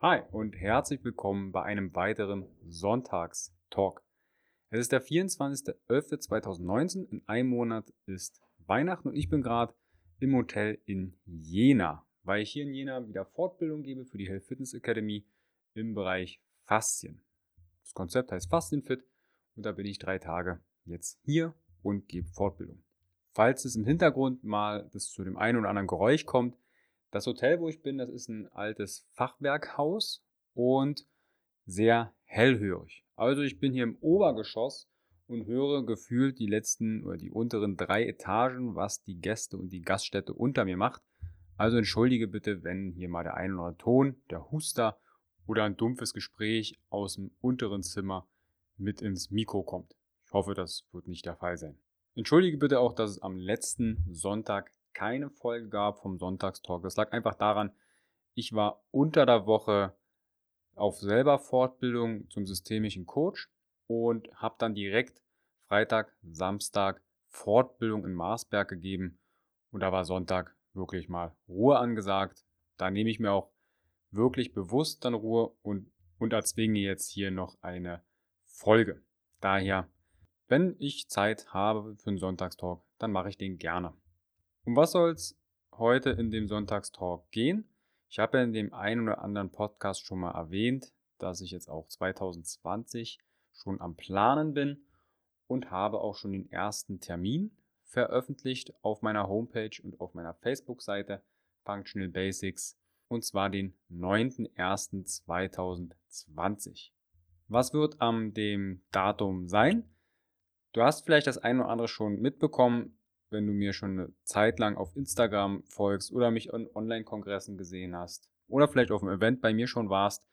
Hi und herzlich willkommen bei einem weiteren Sonntagstalk. Es ist der 24.11.2019, in einem Monat ist Weihnachten und ich bin gerade im Hotel in Jena, weil ich hier in Jena wieder Fortbildung gebe für die Health Fitness Academy im Bereich Faszien. Das Konzept heißt Faszienfit und da bin ich drei Tage jetzt hier und gebe Fortbildung. Falls es im Hintergrund mal das zu dem einen oder anderen Geräusch kommt, das Hotel, wo ich bin, das ist ein altes Fachwerkhaus und sehr hellhörig. Also ich bin hier im Obergeschoss und höre gefühlt die letzten oder die unteren drei Etagen, was die Gäste und die Gaststätte unter mir macht. Also entschuldige bitte, wenn hier mal der ein oder andere Ton, der Huster oder ein dumpfes Gespräch aus dem unteren Zimmer mit ins Mikro kommt. Ich hoffe, das wird nicht der Fall sein. Entschuldige bitte auch, dass es am letzten Sonntag keine Folge gab vom Sonntagstalk. Das lag einfach daran, ich war unter der Woche auf selber Fortbildung zum systemischen Coach und habe dann direkt Freitag, Samstag Fortbildung in Marsberg gegeben und da war Sonntag wirklich mal Ruhe angesagt. Da nehme ich mir auch wirklich bewusst dann Ruhe und, und erzwinge jetzt hier noch eine Folge. Daher, wenn ich Zeit habe für einen Sonntagstalk, dann mache ich den gerne. Um was soll es heute in dem Sonntagstalk gehen? Ich habe ja in dem einen oder anderen Podcast schon mal erwähnt, dass ich jetzt auch 2020 schon am Planen bin und habe auch schon den ersten Termin veröffentlicht auf meiner Homepage und auf meiner Facebook-Seite Functional Basics und zwar den 9.01.2020. Was wird am dem Datum sein? Du hast vielleicht das eine oder andere schon mitbekommen wenn du mir schon eine Zeit lang auf Instagram folgst oder mich an Online-Kongressen gesehen hast oder vielleicht auf einem Event bei mir schon warst,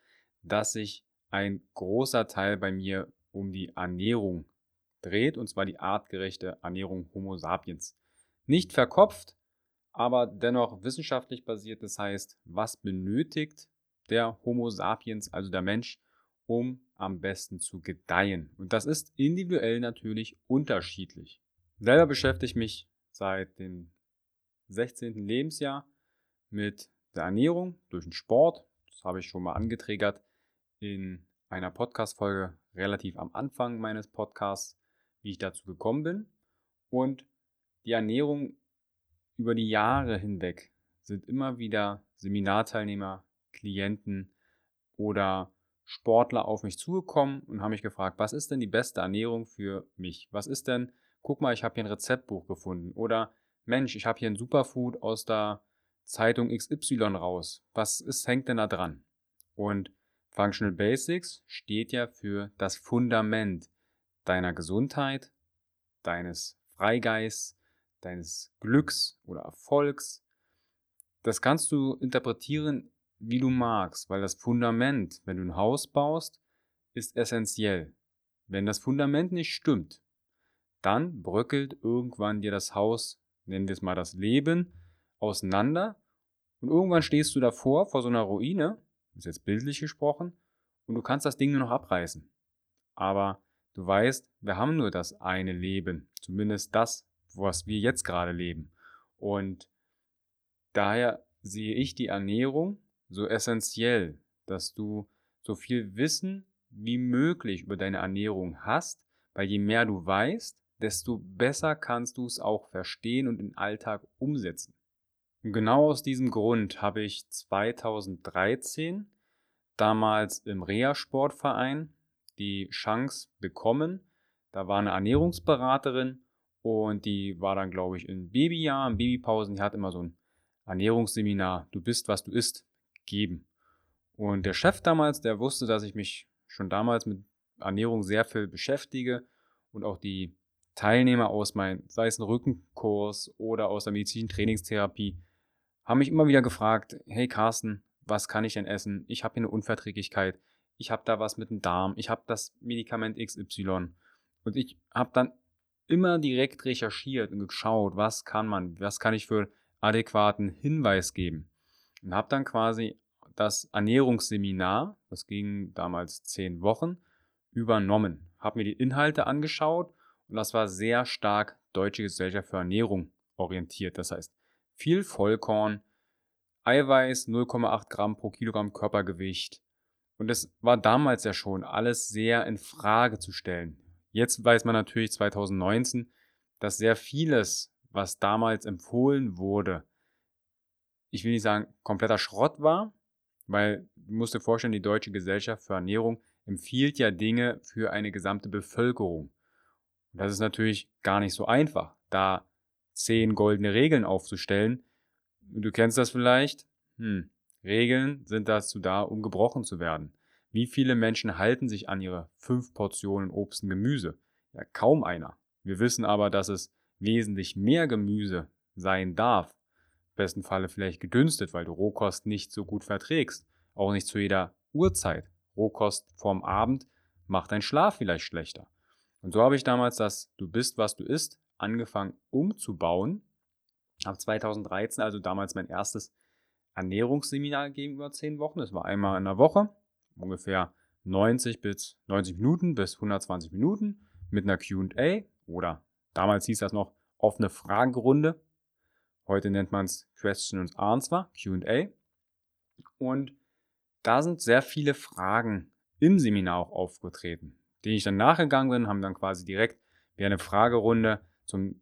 dass sich ein großer Teil bei mir um die Ernährung dreht, und zwar die artgerechte Ernährung Homo sapiens. Nicht verkopft, aber dennoch wissenschaftlich basiert. Das heißt, was benötigt der Homo sapiens, also der Mensch, um am besten zu gedeihen? Und das ist individuell natürlich unterschiedlich. Selber beschäftige ich mich seit dem 16. Lebensjahr mit der Ernährung durch den Sport. Das habe ich schon mal angetriggert in einer Podcast-Folge relativ am Anfang meines Podcasts, wie ich dazu gekommen bin. Und die Ernährung über die Jahre hinweg sind immer wieder Seminarteilnehmer, Klienten oder Sportler auf mich zugekommen und haben mich gefragt, was ist denn die beste Ernährung für mich? Was ist denn guck mal, ich habe hier ein Rezeptbuch gefunden. Oder Mensch, ich habe hier ein Superfood aus der Zeitung XY raus. Was ist, hängt denn da dran? Und Functional Basics steht ja für das Fundament deiner Gesundheit, deines Freigeists, deines Glücks oder Erfolgs. Das kannst du interpretieren, wie du magst, weil das Fundament, wenn du ein Haus baust, ist essentiell. Wenn das Fundament nicht stimmt, dann bröckelt irgendwann dir das Haus, nennen wir es mal das Leben, auseinander und irgendwann stehst du davor, vor so einer Ruine, ist jetzt bildlich gesprochen, und du kannst das Ding nur noch abreißen. Aber du weißt, wir haben nur das eine Leben, zumindest das, was wir jetzt gerade leben. Und daher sehe ich die Ernährung so essentiell, dass du so viel Wissen wie möglich über deine Ernährung hast, weil je mehr du weißt, desto besser kannst du es auch verstehen und im Alltag umsetzen. Und genau aus diesem Grund habe ich 2013 damals im Reha-Sportverein die Chance bekommen. Da war eine Ernährungsberaterin und die war dann, glaube ich, in Babyjahr, in Babypausen. Die hat immer so ein Ernährungsseminar, du bist, was du isst, gegeben. Und der Chef damals, der wusste, dass ich mich schon damals mit Ernährung sehr viel beschäftige und auch die Teilnehmer aus meinem, sei es ein Rückenkurs oder aus der medizinischen Trainingstherapie, haben mich immer wieder gefragt, hey Carsten, was kann ich denn essen? Ich habe hier eine Unverträglichkeit, ich habe da was mit dem Darm, ich habe das Medikament XY. Und ich habe dann immer direkt recherchiert und geschaut, was kann man, was kann ich für adäquaten Hinweis geben. Und habe dann quasi das Ernährungsseminar, das ging damals zehn Wochen, übernommen. Habe mir die Inhalte angeschaut und das war sehr stark Deutsche Gesellschaft für Ernährung orientiert. Das heißt, viel Vollkorn, Eiweiß 0,8 Gramm pro Kilogramm Körpergewicht. Und das war damals ja schon alles sehr in Frage zu stellen. Jetzt weiß man natürlich 2019, dass sehr vieles, was damals empfohlen wurde, ich will nicht sagen kompletter Schrott war, weil du musst dir vorstellen, die Deutsche Gesellschaft für Ernährung empfiehlt ja Dinge für eine gesamte Bevölkerung. Das ist natürlich gar nicht so einfach, da zehn goldene Regeln aufzustellen. Du kennst das vielleicht. Hm. Regeln sind dazu da, um gebrochen zu werden. Wie viele Menschen halten sich an ihre fünf Portionen Obst und Gemüse? Ja, kaum einer. Wir wissen aber, dass es wesentlich mehr Gemüse sein darf. Im besten Falle vielleicht gedünstet, weil du Rohkost nicht so gut verträgst. Auch nicht zu jeder Uhrzeit. Rohkost vorm Abend macht deinen Schlaf vielleicht schlechter. Und so habe ich damals das Du bist, was du isst angefangen umzubauen. Ab 2013, also damals mein erstes Ernährungsseminar gegeben über zehn Wochen. Das war einmal in der Woche, ungefähr 90 bis 90 Minuten bis 120 Minuten mit einer QA oder damals hieß das noch offene Fragerunde. Heute nennt man es Question and Answer, QA. Und da sind sehr viele Fragen im Seminar auch aufgetreten, denen ich dann nachgegangen bin, haben dann quasi direkt wie eine Fragerunde zum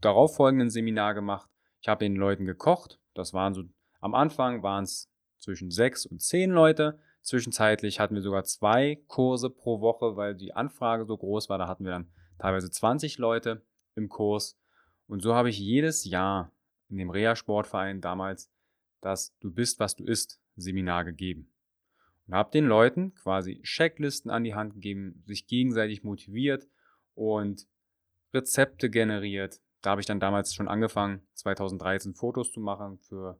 darauffolgenden Seminar gemacht. Ich habe den Leuten gekocht. Das waren so, am Anfang waren es zwischen sechs und zehn Leute. Zwischenzeitlich hatten wir sogar zwei Kurse pro Woche, weil die Anfrage so groß war. Da hatten wir dann teilweise 20 Leute im Kurs. Und so habe ich jedes Jahr in dem Reha-Sportverein damals das Du bist, was du isst Seminar gegeben. Und habe den Leuten quasi Checklisten an die Hand gegeben, sich gegenseitig motiviert und Rezepte generiert. Da habe ich dann damals schon angefangen, 2013 Fotos zu machen für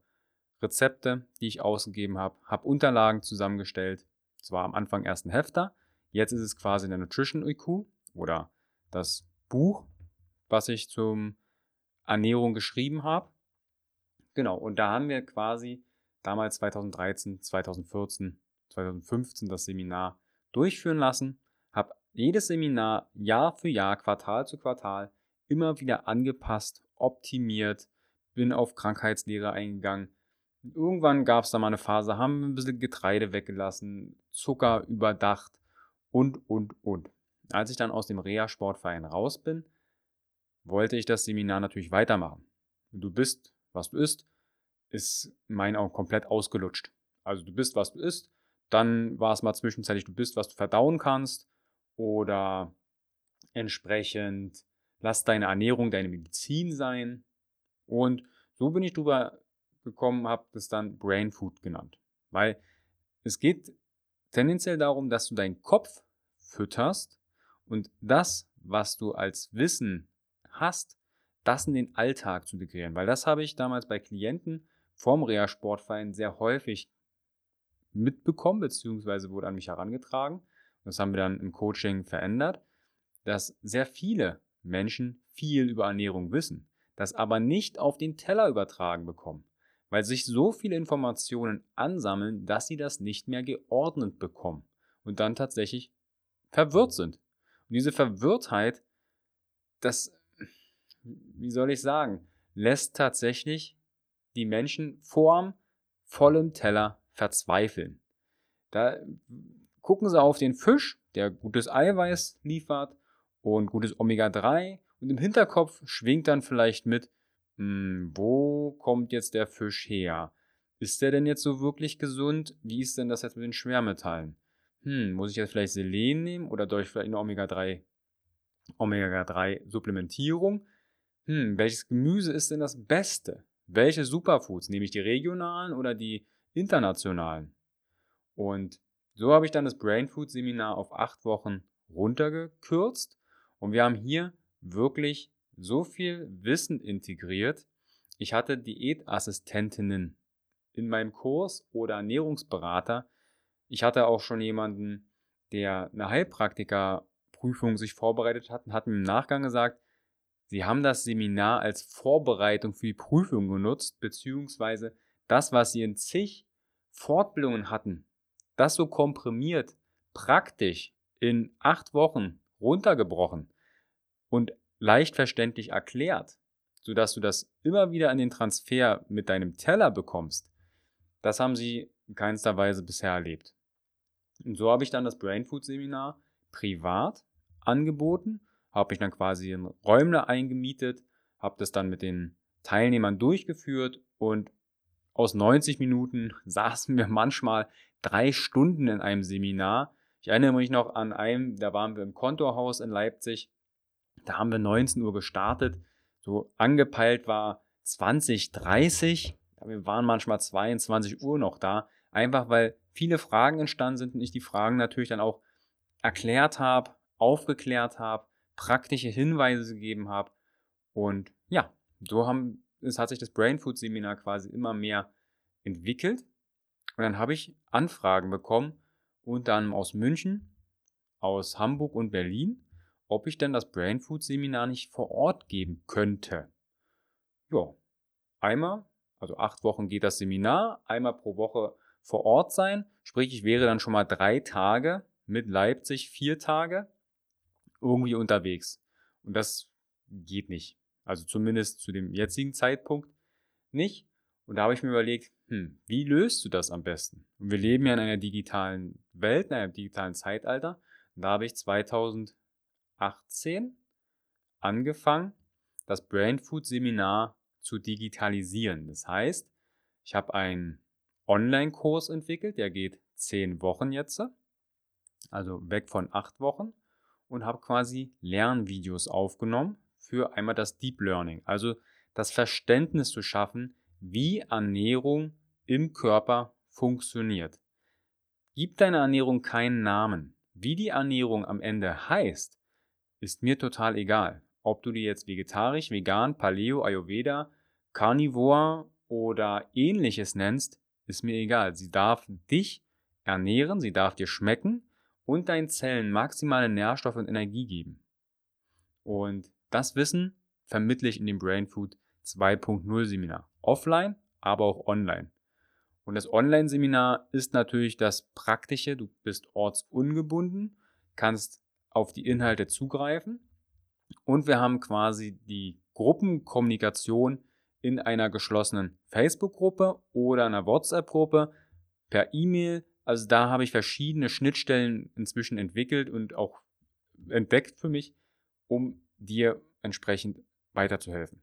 Rezepte, die ich ausgegeben habe, habe Unterlagen zusammengestellt. Zwar am Anfang erst ein Hefter, jetzt ist es quasi der Nutrition IQ oder das Buch, was ich zum Ernährung geschrieben habe. Genau, und da haben wir quasi damals 2013, 2014, 2015 das Seminar durchführen lassen, habe jedes Seminar Jahr für Jahr, Quartal zu Quartal immer wieder angepasst, optimiert, bin auf Krankheitslehre eingegangen. Irgendwann gab es da mal eine Phase, haben ein bisschen Getreide weggelassen, Zucker überdacht und, und, und. Als ich dann aus dem Reha-Sportverein raus bin, wollte ich das Seminar natürlich weitermachen. Du bist, was du isst, ist in meinen Augen komplett ausgelutscht. Also du bist, was du isst, dann war es mal zwischenzeitlich, du bist, was du verdauen kannst, oder entsprechend lass deine Ernährung deine Medizin sein. Und so bin ich drüber gekommen, habe das dann Brain Food genannt. Weil es geht tendenziell darum, dass du deinen Kopf fütterst und das, was du als Wissen hast, das in den Alltag zu integrieren. Weil das habe ich damals bei Klienten vom Reha-Sportverein sehr häufig mitbekommen, beziehungsweise wurde an mich herangetragen das haben wir dann im Coaching verändert, dass sehr viele Menschen viel über Ernährung wissen, das aber nicht auf den Teller übertragen bekommen, weil sich so viele Informationen ansammeln, dass sie das nicht mehr geordnet bekommen und dann tatsächlich verwirrt sind. Und diese Verwirrtheit, das, wie soll ich sagen, lässt tatsächlich die Menschen vorm vollen Teller verzweifeln. Da gucken Sie auf den Fisch, der gutes Eiweiß liefert und gutes Omega-3 und im Hinterkopf schwingt dann vielleicht mit, hm, wo kommt jetzt der Fisch her? Ist der denn jetzt so wirklich gesund? Wie ist denn das jetzt mit den Schwermetallen? Hm, muss ich jetzt vielleicht Selen nehmen oder durch vielleicht eine Omega-3 Omega-3 Supplementierung? Hm, welches Gemüse ist denn das Beste? Welche Superfoods? Nehme ich die regionalen oder die internationalen? Und so habe ich dann das Brain Food Seminar auf acht Wochen runtergekürzt und wir haben hier wirklich so viel Wissen integriert. Ich hatte Diätassistentinnen in meinem Kurs oder Ernährungsberater. Ich hatte auch schon jemanden, der eine Heilpraktikerprüfung sich vorbereitet hat und hat mir im Nachgang gesagt, sie haben das Seminar als Vorbereitung für die Prüfung genutzt, beziehungsweise das, was sie in zig Fortbildungen hatten, das so komprimiert, praktisch in acht Wochen runtergebrochen und leicht verständlich erklärt, sodass du das immer wieder an den Transfer mit deinem Teller bekommst, Das haben sie in keinster Weise bisher erlebt. Und so habe ich dann das Brain Food Seminar privat angeboten, habe mich dann quasi in Räumle eingemietet, habe das dann mit den Teilnehmern durchgeführt und aus 90 Minuten saßen wir manchmal drei Stunden in einem Seminar. Ich erinnere mich noch an einem, da waren wir im Kontorhaus in Leipzig. Da haben wir 19 Uhr gestartet. So angepeilt war 20, 30. Wir waren manchmal 22 Uhr noch da. Einfach weil viele Fragen entstanden sind und ich die Fragen natürlich dann auch erklärt habe, aufgeklärt habe, praktische Hinweise gegeben habe. Und ja, so haben, es hat sich das Brain Food Seminar quasi immer mehr entwickelt. Und dann habe ich Anfragen bekommen, unter anderem aus München, aus Hamburg und Berlin, ob ich denn das Brain Food Seminar nicht vor Ort geben könnte. Ja, einmal, also acht Wochen geht das Seminar, einmal pro Woche vor Ort sein, sprich ich wäre dann schon mal drei Tage mit Leipzig, vier Tage irgendwie unterwegs. Und das geht nicht. Also zumindest zu dem jetzigen Zeitpunkt nicht. Und da habe ich mir überlegt, hm, wie löst du das am besten? Und wir leben ja in einer digitalen Welt, in einem digitalen Zeitalter. Und da habe ich 2018 angefangen, das Brain Food Seminar zu digitalisieren. Das heißt, ich habe einen Online-Kurs entwickelt, der geht zehn Wochen jetzt, also weg von acht Wochen und habe quasi Lernvideos aufgenommen für einmal das Deep Learning, also das Verständnis zu schaffen, wie Ernährung im Körper funktioniert. Gib deiner Ernährung keinen Namen. Wie die Ernährung am Ende heißt, ist mir total egal. Ob du die jetzt vegetarisch, vegan, Paleo, Ayurveda, Carnivore oder ähnliches nennst, ist mir egal. Sie darf dich ernähren, sie darf dir schmecken und deinen Zellen maximale Nährstoffe und Energie geben. Und das Wissen vermittle ich in dem Brain Food 2.0 Seminar. Offline, aber auch online. Und das Online-Seminar ist natürlich das Praktische. Du bist ortsungebunden, kannst auf die Inhalte zugreifen. Und wir haben quasi die Gruppenkommunikation in einer geschlossenen Facebook-Gruppe oder einer WhatsApp-Gruppe per E-Mail. Also da habe ich verschiedene Schnittstellen inzwischen entwickelt und auch entdeckt für mich, um dir entsprechend weiterzuhelfen.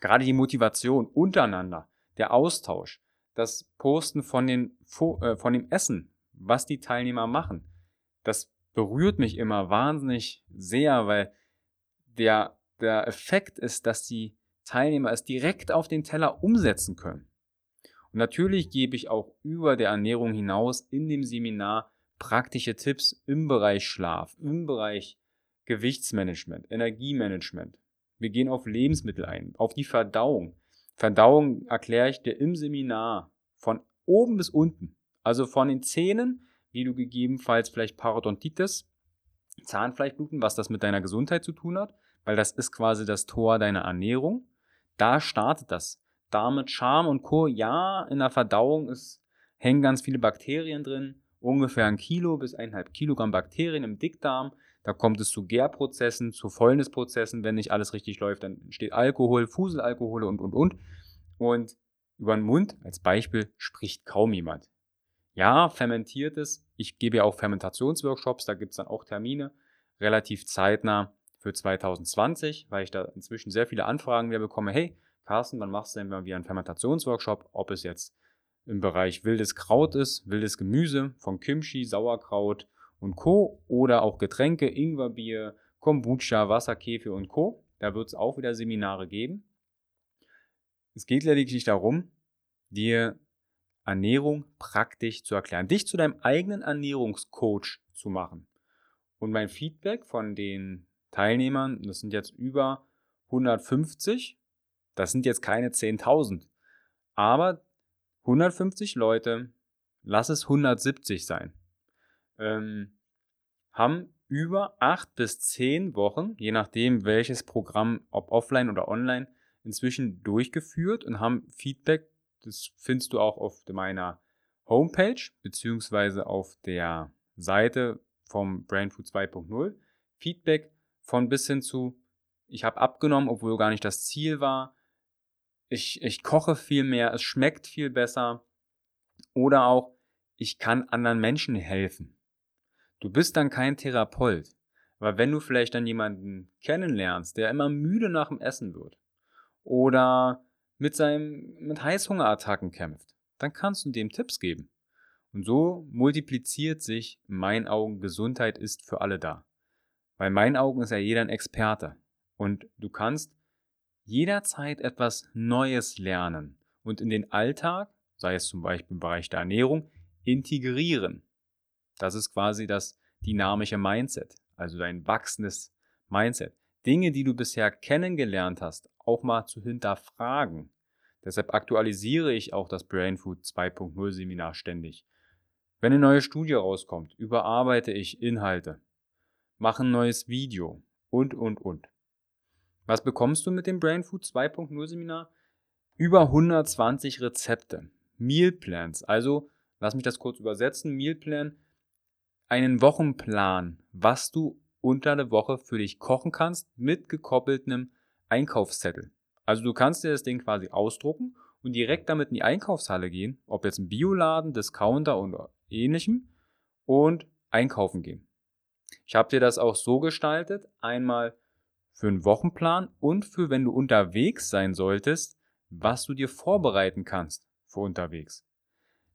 Gerade die Motivation untereinander, der Austausch, das Posten von, den, äh, von dem Essen, was die Teilnehmer machen, das berührt mich immer wahnsinnig sehr, weil der, der Effekt ist, dass die Teilnehmer es direkt auf den Teller umsetzen können. Und natürlich gebe ich auch über der Ernährung hinaus in dem Seminar praktische Tipps im Bereich Schlaf, im Bereich Gewichtsmanagement, Energiemanagement. Wir gehen auf Lebensmittel ein, auf die Verdauung. Verdauung erkläre ich dir im Seminar von oben bis unten. Also von den Zähnen, wie du gegebenenfalls vielleicht Parodontitis, Zahnfleischbluten, was das mit deiner Gesundheit zu tun hat, weil das ist quasi das Tor deiner Ernährung. Da startet das. Darm Charme und Co. Ja, in der Verdauung ist, hängen ganz viele Bakterien drin. Ungefähr ein Kilo bis eineinhalb Kilogramm Bakterien im Dickdarm. Da kommt es zu Gärprozessen, zu Fäulnisprozessen. Wenn nicht alles richtig läuft, dann entsteht Alkohol, Fuselalkohole und, und, und. Und über den Mund als Beispiel spricht kaum jemand. Ja, fermentiertes. Ich gebe ja auch Fermentationsworkshops, da gibt es dann auch Termine, relativ zeitnah für 2020, weil ich da inzwischen sehr viele Anfragen wieder bekomme. Hey, Carsten, wann machst du denn mal wieder einen Fermentationsworkshop? Ob es jetzt im Bereich wildes Kraut ist, wildes Gemüse, von Kimchi, Sauerkraut und Co. oder auch Getränke, Ingwerbier, Kombucha, Wasserkäfe und Co. Da wird es auch wieder Seminare geben. Es geht lediglich darum, dir Ernährung praktisch zu erklären, dich zu deinem eigenen Ernährungscoach zu machen. Und mein Feedback von den Teilnehmern, das sind jetzt über 150, das sind jetzt keine 10.000, aber 150 Leute, lass es 170 sein, ähm, haben über 8 bis 10 Wochen, je nachdem welches Programm, ob offline oder online, inzwischen durchgeführt und haben Feedback, das findest du auch auf meiner Homepage beziehungsweise auf der Seite vom Brainfood 2.0. Feedback von bis hin zu, ich habe abgenommen, obwohl gar nicht das Ziel war. Ich, ich koche viel mehr, es schmeckt viel besser. Oder auch, ich kann anderen Menschen helfen. Du bist dann kein Therapeut, weil wenn du vielleicht dann jemanden kennenlernst, der immer müde nach dem Essen wird oder mit seinem mit Heißhungerattacken kämpft, dann kannst du dem Tipps geben. Und so multipliziert sich in meinen Augen Gesundheit ist für alle da. Weil in meinen Augen ist ja jeder ein Experte und du kannst jederzeit etwas Neues lernen und in den Alltag, sei es zum Beispiel im Bereich der Ernährung, integrieren. Das ist quasi das dynamische Mindset, also dein wachsendes Mindset. Dinge, die du bisher kennengelernt hast, auch mal zu hinterfragen. Deshalb aktualisiere ich auch das Brain Food 2.0 Seminar ständig. Wenn eine neue Studie rauskommt, überarbeite ich Inhalte, mache ein neues Video und, und, und. Was bekommst du mit dem Brain Food 2.0 Seminar? Über 120 Rezepte, Meal Plans, also lass mich das kurz übersetzen, Meal Plan, einen Wochenplan, was du unter der Woche für dich kochen kannst mit gekoppeltem Einkaufszettel. Also du kannst dir das Ding quasi ausdrucken und direkt damit in die Einkaufshalle gehen, ob jetzt ein Bioladen, Discounter oder ähnlichem und einkaufen gehen. Ich habe dir das auch so gestaltet, einmal für einen Wochenplan und für, wenn du unterwegs sein solltest, was du dir vorbereiten kannst für unterwegs.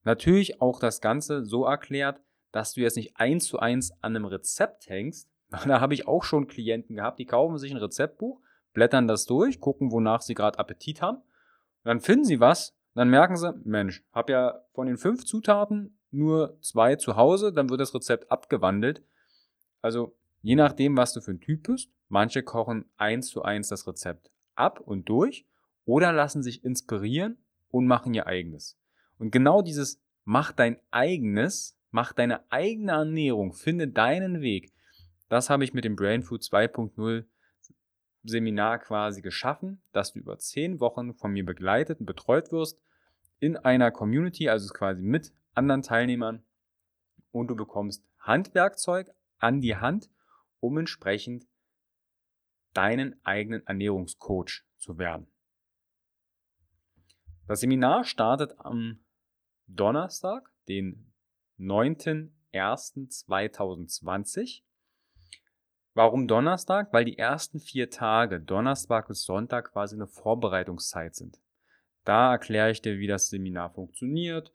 Natürlich auch das Ganze so erklärt, dass du jetzt nicht eins zu eins an einem Rezept hängst. Da habe ich auch schon Klienten gehabt, die kaufen sich ein Rezeptbuch, blättern das durch, gucken, wonach sie gerade Appetit haben. dann finden sie was, dann merken sie, Mensch, habe ja von den fünf Zutaten nur zwei zu Hause, dann wird das Rezept abgewandelt. Also je nachdem, was du für ein Typ bist, Manche kochen eins zu eins das Rezept ab und durch oder lassen sich inspirieren und machen ihr eigenes. Und genau dieses mach dein eigenes, mach deine eigene Ernährung, finde deinen Weg. Das habe ich mit dem Brain Food 2.0 Seminar quasi geschaffen, dass du über zehn Wochen von mir begleitet und betreut wirst in einer Community, also quasi mit anderen Teilnehmern und du bekommst Handwerkzeug an die Hand, um entsprechend deinen eigenen Ernährungscoach zu werden. Das Seminar startet am Donnerstag, den 9.01.2020. Warum Donnerstag? Weil die ersten vier Tage, Donnerstag bis Sonntag, quasi eine Vorbereitungszeit sind. Da erkläre ich dir, wie das Seminar funktioniert,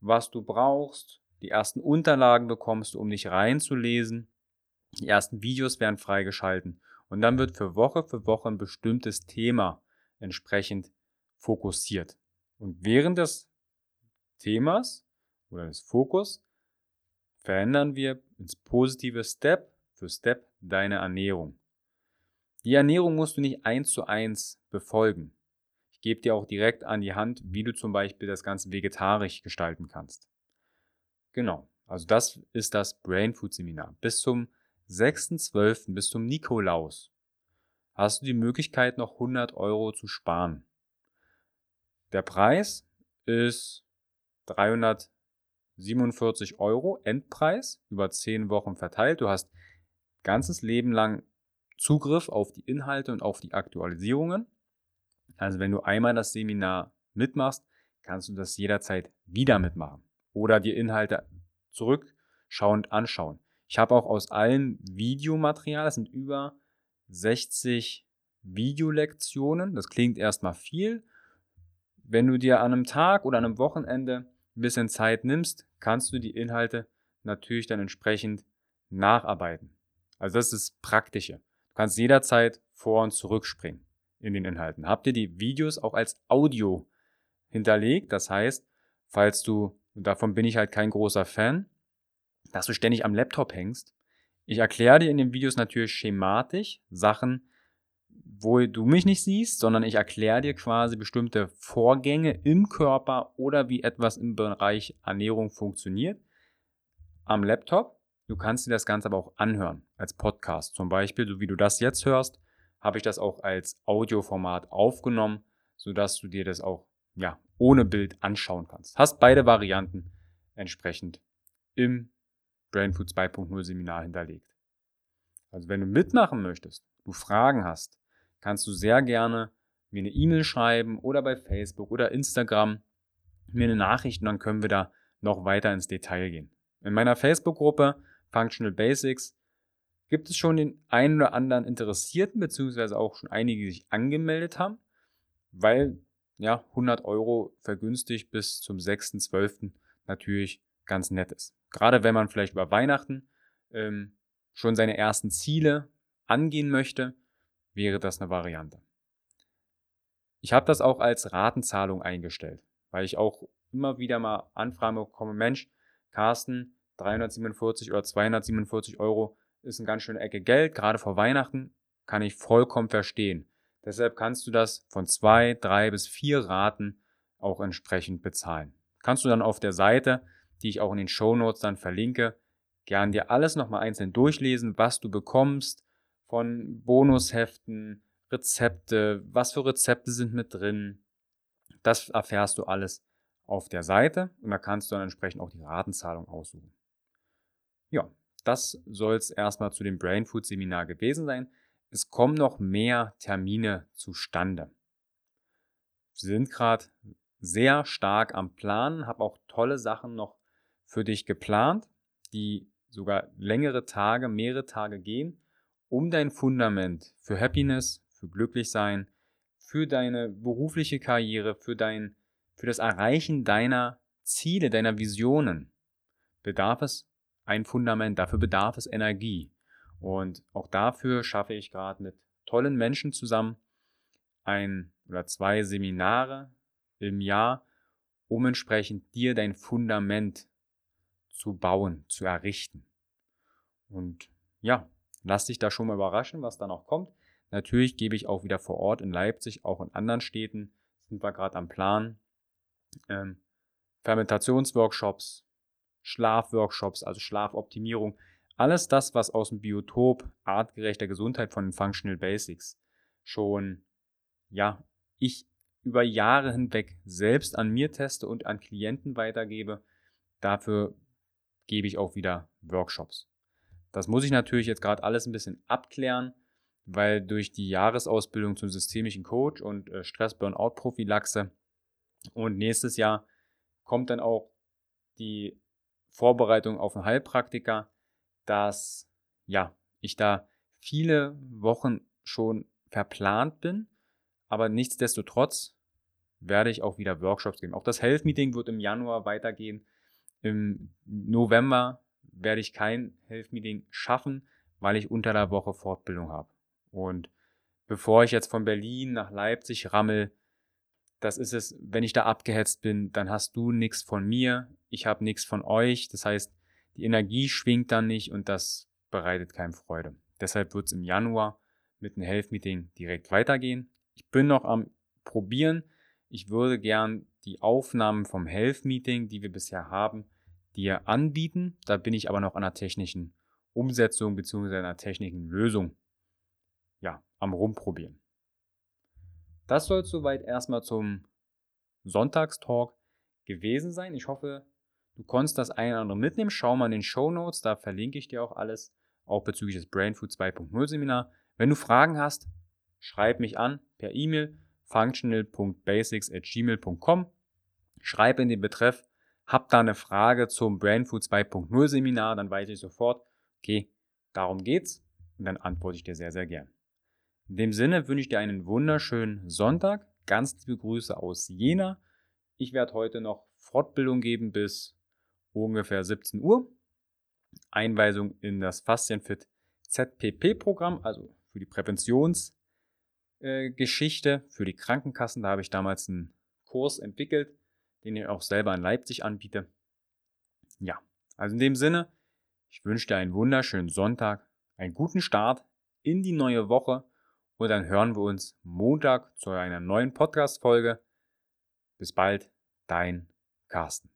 was du brauchst. Die ersten Unterlagen bekommst du, um dich reinzulesen. Die ersten Videos werden freigeschalten und dann wird für Woche für Woche ein bestimmtes Thema entsprechend fokussiert. Und während des Themas oder des Fokus verändern wir ins positive Step für Step deine Ernährung. Die Ernährung musst du nicht eins zu eins befolgen. Ich gebe dir auch direkt an die Hand, wie du zum Beispiel das Ganze vegetarisch gestalten kannst. Genau, also das ist das Brain Food Seminar. Bis zum 6.12. bis zum Nikolaus hast du die Möglichkeit, noch 100 Euro zu sparen. Der Preis ist 347 Euro Endpreis über 10 Wochen verteilt. Du hast ganzes Leben lang Zugriff auf die Inhalte und auf die Aktualisierungen. Also wenn du einmal das Seminar mitmachst, kannst du das jederzeit wieder mitmachen oder dir Inhalte zurückschauend anschauen. Ich habe auch aus allen Videomaterial, das sind über 60 Videolektionen. Das klingt erstmal viel. Wenn du dir an einem Tag oder an einem Wochenende ein bisschen Zeit nimmst, kannst du die Inhalte natürlich dann entsprechend nacharbeiten. Also das ist das Praktische. Du kannst jederzeit vor und zurückspringen in den Inhalten. Habt ihr die Videos auch als Audio hinterlegt? Das heißt, falls du, davon bin ich halt kein großer Fan, dass du ständig am Laptop hängst. Ich erkläre dir in den Videos natürlich schematisch Sachen, wo du mich nicht siehst, sondern ich erkläre dir quasi bestimmte Vorgänge im Körper oder wie etwas im Bereich Ernährung funktioniert am Laptop. Du kannst dir das Ganze aber auch anhören als Podcast. Zum Beispiel, so wie du das jetzt hörst, habe ich das auch als Audioformat aufgenommen, sodass du dir das auch ja, ohne Bild anschauen kannst. Hast beide Varianten entsprechend im Brainfood 2.0 Seminar hinterlegt. Also wenn du mitmachen möchtest, du Fragen hast, kannst du sehr gerne mir eine E-Mail schreiben oder bei Facebook oder Instagram mir eine Nachricht und dann können wir da noch weiter ins Detail gehen. In meiner Facebook-Gruppe Functional Basics gibt es schon den einen oder anderen Interessierten, beziehungsweise auch schon einige, die sich angemeldet haben, weil ja 100 Euro vergünstigt bis zum 6.12. natürlich ganz nett ist. Gerade wenn man vielleicht über Weihnachten ähm, schon seine ersten Ziele angehen möchte, wäre das eine Variante. Ich habe das auch als Ratenzahlung eingestellt, weil ich auch immer wieder mal Anfragen bekomme, Mensch, Carsten, 347 oder 247 Euro ist eine ganz schöne Ecke Geld, gerade vor Weihnachten, kann ich vollkommen verstehen. Deshalb kannst du das von zwei, drei bis vier Raten auch entsprechend bezahlen. Kannst du dann auf der Seite, die ich auch in den Show Notes dann verlinke, gern dir alles nochmal einzeln durchlesen, was du bekommst von Bonusheften, Rezepte, was für Rezepte sind mit drin. Das erfährst du alles auf der Seite und da kannst du dann entsprechend auch die Ratenzahlung aussuchen. Ja, das soll es erstmal zu dem Brain Food Seminar gewesen sein. Es kommen noch mehr Termine zustande. Wir sind gerade sehr stark am Plan, habe auch tolle Sachen noch für dich geplant, die sogar längere Tage, mehrere Tage gehen, um dein Fundament für Happiness, für Glücklichsein, für deine berufliche Karriere, für dein, für das Erreichen deiner Ziele, deiner Visionen bedarf es ein Fundament, dafür bedarf es Energie. Und auch dafür schaffe ich gerade mit tollen Menschen zusammen ein oder zwei Seminare im Jahr, um entsprechend dir dein Fundament zu bauen, zu errichten. Und ja, lass dich da schon mal überraschen, was da noch kommt. Natürlich gebe ich auch wieder vor Ort in Leipzig, auch in anderen Städten, sind wir gerade am Plan, ähm, Fermentationsworkshops, Schlafworkshops, also Schlafoptimierung, alles das, was aus dem Biotop artgerechter Gesundheit von den Functional Basics schon, ja, ich über Jahre hinweg selbst an mir teste und an Klienten weitergebe, dafür gebe ich auch wieder Workshops. Das muss ich natürlich jetzt gerade alles ein bisschen abklären, weil durch die Jahresausbildung zum systemischen Coach und äh, Stress-Burnout-Prophylaxe und nächstes Jahr kommt dann auch die Vorbereitung auf einen Heilpraktiker, dass ja, ich da viele Wochen schon verplant bin, aber nichtsdestotrotz werde ich auch wieder Workshops geben. Auch das Health Meeting wird im Januar weitergehen. Im November werde ich kein Health Meeting schaffen, weil ich unter der Woche Fortbildung habe. Und bevor ich jetzt von Berlin nach Leipzig rammel, das ist es, wenn ich da abgehetzt bin, dann hast du nichts von mir, ich habe nichts von euch. Das heißt, die Energie schwingt dann nicht und das bereitet keinem Freude. Deshalb wird es im Januar mit einem Health Meeting direkt weitergehen. Ich bin noch am Probieren. Ich würde gern die Aufnahmen vom Health Meeting, die wir bisher haben, dir anbieten. Da bin ich aber noch an einer technischen Umsetzung bzw. einer technischen Lösung ja, am Rumprobieren. Das soll soweit erstmal zum Sonntagstalk gewesen sein. Ich hoffe, du konntest das eine oder andere mitnehmen. Schau mal in den Show Notes, da verlinke ich dir auch alles, auch bezüglich des Brain Food 2.0 Seminar. Wenn du Fragen hast, schreib mich an per E-Mail functional.basics@gmail.com. Schreib in den Betreff, hab da eine Frage zum Brain Food 2.0 Seminar, dann weiß ich sofort, okay, darum geht's und dann antworte ich dir sehr, sehr gern. In dem Sinne wünsche ich dir einen wunderschönen Sonntag. Ganz liebe Grüße aus Jena. Ich werde heute noch Fortbildung geben bis ungefähr 17 Uhr. Einweisung in das Faszienfit ZPP-Programm, also für die Präventionsgeschichte, äh, für die Krankenkassen. Da habe ich damals einen Kurs entwickelt, den ich auch selber in Leipzig anbiete. Ja, also in dem Sinne, ich wünsche dir einen wunderschönen Sonntag, einen guten Start in die neue Woche und dann hören wir uns Montag zu einer neuen Podcast-Folge. Bis bald, dein Carsten.